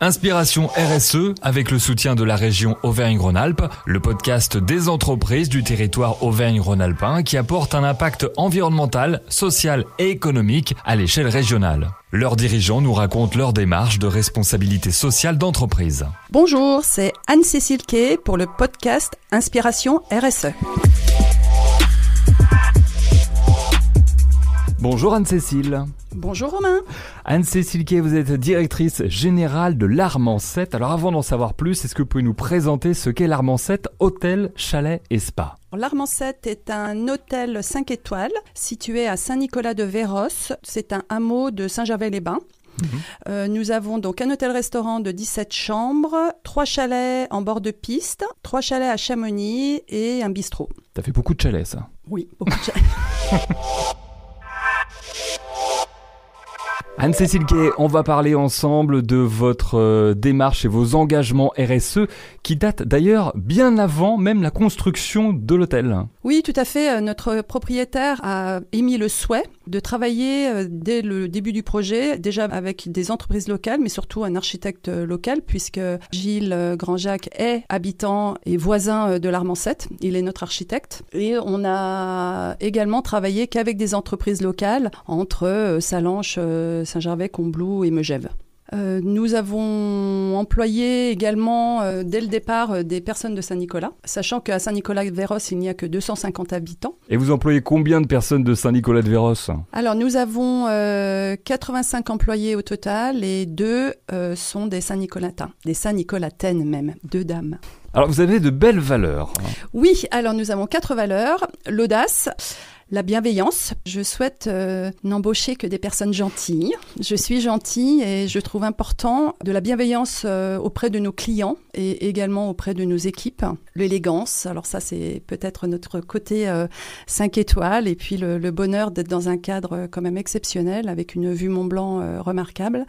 Inspiration RSE avec le soutien de la région Auvergne-Rhône-Alpes, le podcast des entreprises du territoire Auvergne-Rhône-Alpin qui apporte un impact environnemental, social et économique à l'échelle régionale. Leurs dirigeants nous racontent leur démarche de responsabilité sociale d'entreprise. Bonjour, c'est Anne-Cécile Kay pour le podcast Inspiration RSE. Bonjour Anne-Cécile. Bonjour Romain. Anne-Cécile Kay, vous êtes directrice générale de l'Armancette. Alors avant d'en savoir plus, est-ce que vous pouvez nous présenter ce qu'est l'Armancette Hôtel, Chalet et Spa? L'Armancette est un hôtel 5 étoiles situé à Saint-Nicolas-de-Véros. C'est un hameau de Saint-Gervais-les-Bains. Mhm. Euh, nous avons donc un hôtel-restaurant de 17 chambres, trois chalets en bord de piste, trois chalets à Chamonix et un bistrot. Ça fait beaucoup de chalets, ça Oui, beaucoup de chalets. Anne-Cécile Gay, on va parler ensemble de votre euh, démarche et vos engagements RSE qui datent d'ailleurs bien avant même la construction de l'hôtel. Oui, tout à fait. Euh, notre propriétaire a émis le souhait de travailler euh, dès le début du projet, déjà avec des entreprises locales, mais surtout un architecte local, puisque Gilles Grandjacques est habitant et voisin de l'Armancette. Il est notre architecte. Et on a également travaillé qu'avec des entreprises locales, entre Salanches, Saint-Gervais, Combloux et Megève. Euh, nous avons employé également euh, dès le départ euh, des personnes de Saint-Nicolas, sachant qu'à Saint-Nicolas-de-Véros, il n'y a que 250 habitants. Et vous employez combien de personnes de Saint-Nicolas-de-Véros? Alors nous avons 85 employés au total et deux sont des Saint-Nicolatins, des Saint-Nicolataines même, deux dames. Alors vous avez de belles valeurs. Oui, alors nous avons quatre valeurs. L'audace, la bienveillance. Je souhaite euh, n'embaucher que des personnes gentilles. Je suis gentille et je trouve important de la bienveillance euh, auprès de nos clients et également auprès de nos équipes. L'élégance, alors ça c'est peut-être notre côté 5 euh, étoiles et puis le, le bonheur d'être dans un cadre quand même exceptionnel avec une vue Mont Blanc remarquable.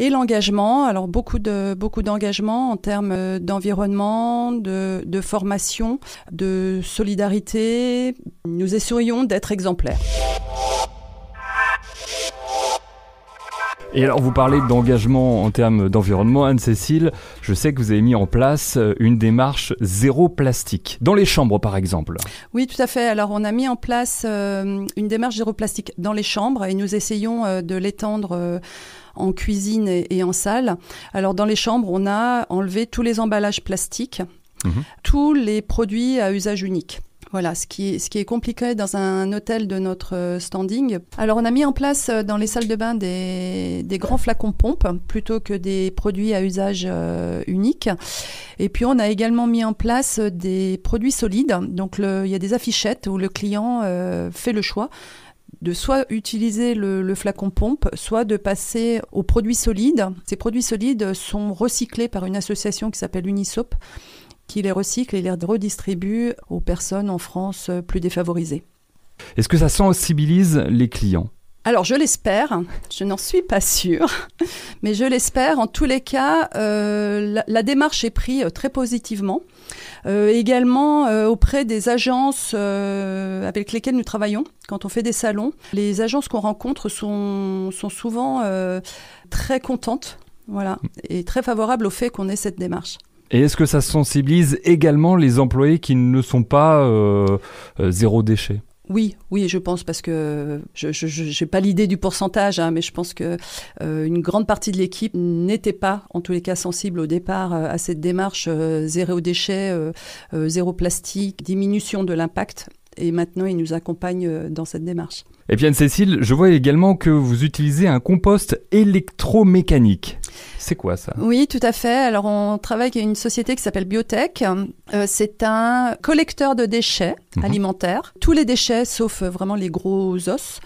Et l'engagement, alors beaucoup de d'engagement en termes euh, d'environnement, de, de formation, de solidarité. Nous essayons d'être exemplaires. Et alors, vous parlez d'engagement en termes d'environnement, Anne-Cécile. Je sais que vous avez mis en place euh, une démarche zéro plastique, dans les chambres par exemple. Oui, tout à fait. Alors, on a mis en place euh, une démarche zéro plastique dans les chambres et nous essayons de l'étendre en cuisine et, en salle. Alors dans les chambres, on a enlevé tous les emballages plastiques, mhm. tous les produits à usage unique. Voilà, ce qui, est, compliqué dans un hôtel de notre euh, standing. Alors, on a mis en place euh, dans les salles de bain des, grands flacons pompes plutôt que des produits à usage euh, unique. Et puis, on a également mis en place des produits solides. Donc, il y a des affichettes où le client fait le choix de soit utiliser le, flacon pompe, soit de passer aux produits solides. Ces produits solides sont recyclés par une association qui s'appelle Unisop, qui les recycle et les redistribue aux personnes en France plus défavorisées. Est-ce que ça sensibilise les clients? Alors je l'espère, je n'en suis pas sûre, mais je l'espère. En tous les cas, euh, la, démarche est prise très positivement. Euh, également euh, auprès des agences euh, avec lesquelles nous travaillons quand on fait des salons. Les agences qu'on rencontre sont, sont souvent très contentes voilà, et très favorables au fait qu'on ait cette démarche. Et est-ce que ça sensibilise également les employés qui ne sont pas zéro déchet? Oui, oui, je pense parce que je n'ai pas l'idée du pourcentage, hein, mais je pense que euh, une grande partie de l'équipe n'était pas, en tous les cas, sensible au départ euh, à cette démarche euh, zéro déchet, zéro plastique, diminution de l'impact. Et maintenant, ils nous accompagnent dans cette démarche. Et puis Anne-Cécile, je vois également que vous utilisez un compost électromécanique. C'est quoi ça? Oui, tout à fait. Alors on travaille avec une société qui s'appelle Biotech. Euh, c'est un collecteur de déchets mhm. alimentaires. Tous les déchets, sauf euh, vraiment les gros os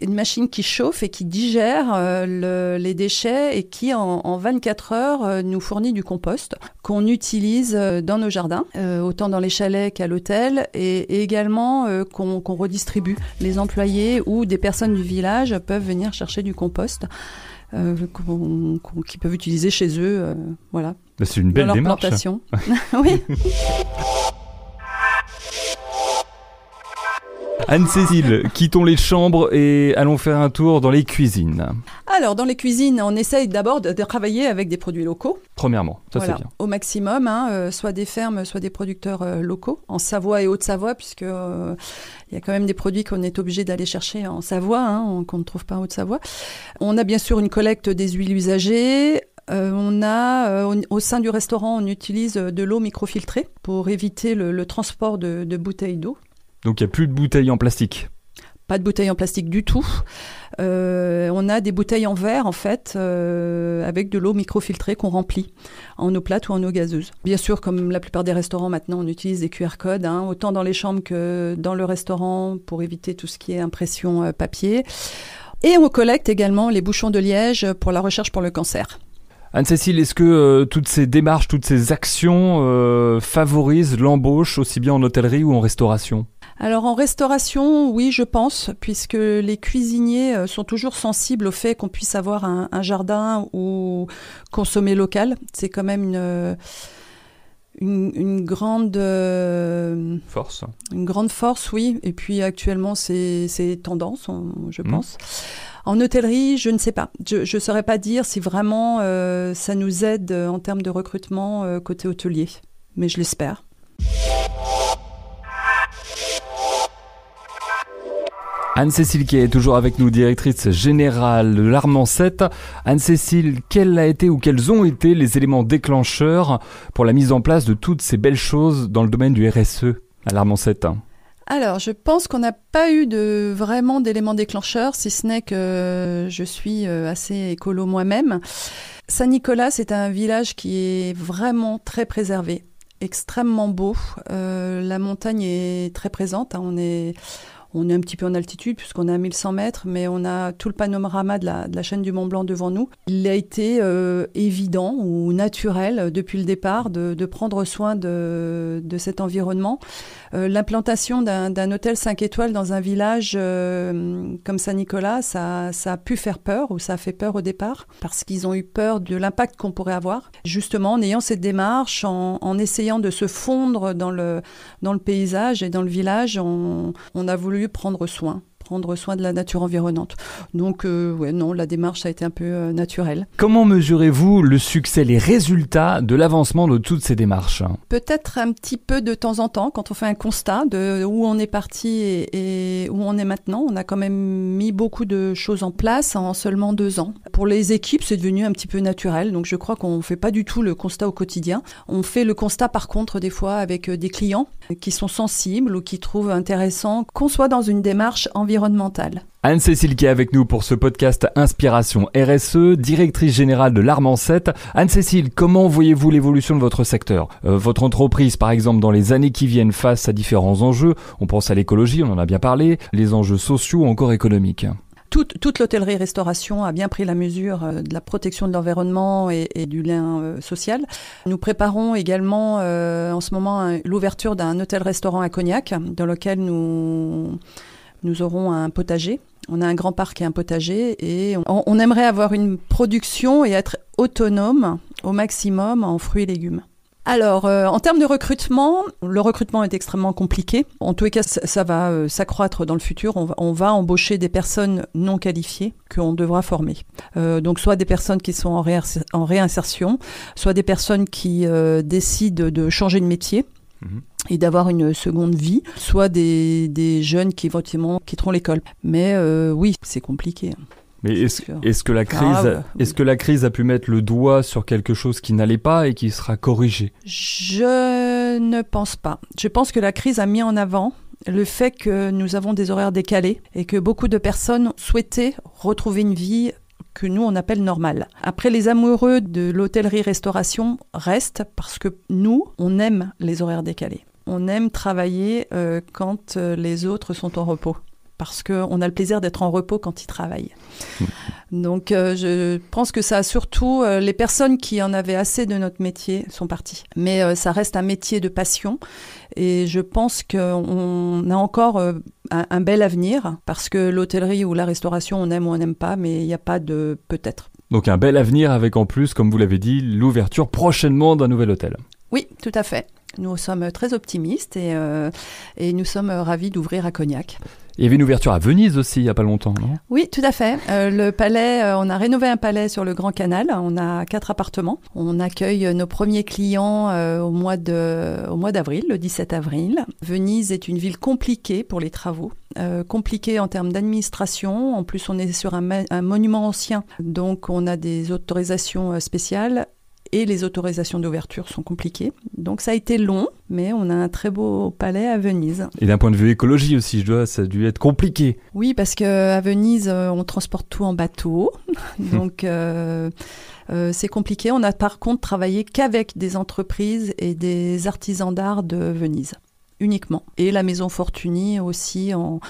une machine qui chauffe et qui digère euh, les déchets et qui, en, 24 heures, nous fournit du compost qu'on utilise dans nos jardins, autant dans les chalets qu'à l'hôtel, et, également qu'on redistribue. Les employés ou des personnes du village peuvent venir chercher du compost. Euh, qu'ils peuvent utiliser chez eux. Euh, voilà. Bah, c'est une belle dans leur démarche. Plantation. oui. Anne-Cécile, quittons les chambres et allons faire un tour dans les cuisines. alors, dans les cuisines, on essaye d'abord de, travailler avec des produits locaux. Premièrement, ça c'est bien. Au maximum, hein, euh, soit des fermes, soit des producteurs euh, locaux, en Savoie et Haute-Savoie, puisque euh, il y a quand même des produits qu'on est obligé d'aller chercher en Savoie, hein, qu'on ne trouve pas en Haute-Savoie. On a bien sûr une collecte des huiles usagées. on a au, sein du restaurant, on utilise de l'eau microfiltrée pour éviter le, transport de, de bouteilles d'eau. Donc il n'y a plus de bouteilles en plastique pas de bouteilles en plastique du tout. Euh, on a des bouteilles en verre en fait, euh, avec de l'eau microfiltrée qu'on remplit en eau plate ou en eau gazeuse. Bien sûr, comme la plupart des restaurants maintenant, on utilise des QR codes, hein, autant dans les chambres que dans le restaurant pour éviter tout ce qui est impression euh, papier. Et on collecte également les bouchons de liège pour la recherche pour le cancer. Anne-Cécile, est-ce que toutes ces démarches, toutes ces actions favorisent l'embauche aussi bien en hôtellerie ou en restauration? Alors en restauration, oui, je pense, puisque les cuisiniers euh, sont toujours sensibles au fait qu'on puisse avoir un, jardin ou consommer local. C'est quand même une, une, grande euh, force. Une grande force, oui. Et puis actuellement, c'est tendance, je mmh. pense. En hôtellerie, je ne sais pas. Je ne saurais pas dire si vraiment euh, ça nous aide en termes de recrutement côté hôtelier, mais je l'espère. Anne-Cécile qui est toujours avec nous, directrice générale de l'Armancette. Anne-Cécile, quels a été ou quels ont été les éléments déclencheurs pour la mise en place de toutes ces belles choses dans le domaine du RSE à l'Armancette? Alors, je pense qu'on n'a pas eu de vraiment d'éléments déclencheurs, si ce n'est que je suis euh, assez écolo moi-même. Saint-Nicolas, c'est un village qui est vraiment très préservé, extrêmement beau. Euh, la montagne est très présente. Hein. on est on est un petit peu en altitude puisqu'on est à 1100 mètres, mais on a tout le panorama de la, chaîne du Mont Blanc devant nous. Il a été euh, évident ou naturel euh, depuis le départ de, prendre soin de, cet environnement. Euh, l'implantation d'un hôtel 5 étoiles dans un village comme Saint-Nicolas, ça, a pu faire peur ou ça a fait peur au départ parce qu'ils ont eu peur de l'impact qu'on pourrait avoir. Justement, en ayant cette démarche, en, essayant de se fondre dans le, dans le paysage et dans le village, on a voulu prendre soin prendre soin de la nature environnante. Donc, euh, ouais, non, la démarche a été un peu euh, naturelle. Comment mesurez-vous le succès, les résultats de l'avancement de toutes ces démarches? Peut-être un petit peu de temps en temps, quand on fait un constat de où on est parti et, où on est maintenant. On a quand même mis beaucoup de choses en place en seulement deux ans. Pour les équipes, c'est devenu un petit peu naturel. Donc, je crois qu'on ne fait pas du tout le constat au quotidien. On fait le constat, par contre, des fois avec euh, des clients qui sont sensibles ou qui trouvent intéressant qu'on soit dans une démarche environnementale Anne-Cécile qui est avec nous pour ce podcast Inspiration RSE, directrice générale de l'Armancette. Anne-Cécile, comment voyez-vous l'évolution de votre secteur? Euh, Votre entreprise, par exemple, dans les années qui viennent face à différents enjeux, on pense à l'écologie, on en a bien parlé, les enjeux sociaux ou encore économiques toute, l'hôtellerie-restauration a bien pris la mesure euh, de la protection de l'environnement et, du lien euh, social. Nous préparons également en ce moment l'ouverture d'un hôtel-restaurant à Cognac, dans lequel nous nous aurons un potager. On a un grand parc et un potager et on, aimerait avoir une production et être autonome au maximum en fruits et légumes. Alors, euh, en termes de recrutement, le recrutement est extrêmement compliqué. En tous les cas, ça, va euh, s'accroître dans le futur. On va, embaucher des personnes non qualifiées qu'on devra former. Euh, donc, soit des personnes qui sont en, en réinsertion, soit des personnes qui décident de changer de métier et d'avoir une seconde vie, soit des, des jeunes qui éventuellement quitteront l'école. Mais euh, oui, c'est compliqué. Mais est-ce est que la crise est-ce que la crise a pu mettre le doigt sur quelque chose qui n'allait pas et qui sera corrigé? Je ne pense pas. Je pense que la crise a mis en avant le fait que nous avons des horaires décalés et que beaucoup de personnes souhaitaient retrouver une vie que nous on appelle normal. Après, les amoureux de l'hôtellerie-restauration restent parce que nous, on aime les horaires décalés. On aime travailler euh, quand euh, les autres sont en repos parce qu'on a le plaisir d'être en repos quand ils travaillent. Donc euh, je pense que ça a surtout les personnes qui en avaient assez de notre métier sont parties. Mais ça reste un métier de passion et je pense qu'on a encore un, bel avenir parce que l'hôtellerie ou la restauration, on aime ou on n'aime pas, mais il n'y a pas de peut-être. Donc un bel avenir avec en plus, comme vous l'avez dit, l'ouverture prochainement d'un nouvel hôtel. Oui, tout à fait. Nous sommes très optimistes et, et nous sommes ravis d'ouvrir à Cognac. Il y avait une ouverture à Venise aussi il n'y a pas longtemps, non? Oui, tout à fait. Euh, le palais, euh, on a rénové un palais sur le Grand Canal. On a quatre appartements. On accueille nos premiers clients euh, au mois de, au mois d'avril, le 17 avril. Venise est une ville compliquée pour les travaux. compliquée en termes d'administration. En plus, on est sur un, un monument ancien, donc on a des autorisations spéciales et les autorisations d'ouverture sont compliquées. Donc ça a été long, mais on a un très beau palais à Venise. Et d'un point de vue écologie aussi, je dois, ça a dû être compliqué. Oui, parce qu'à Venise, euh, on transporte tout en bateau. Donc euh, euh, c'est compliqué. On a par contre travaillé qu'avec des entreprises et des artisans d'art de Venise uniquement. Et la maison Fortuny aussi en,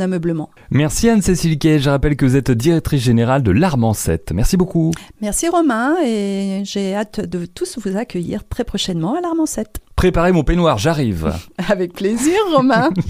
ameublement. Merci Anne-Cécile Kay. Je rappelle que vous êtes directrice générale de l'Armancette. Merci beaucoup. Merci Romain et j'ai hâte de tous vous accueillir très prochainement à l'Armancette. Préparez mon peignoir, j'arrive. Avec plaisir Romain.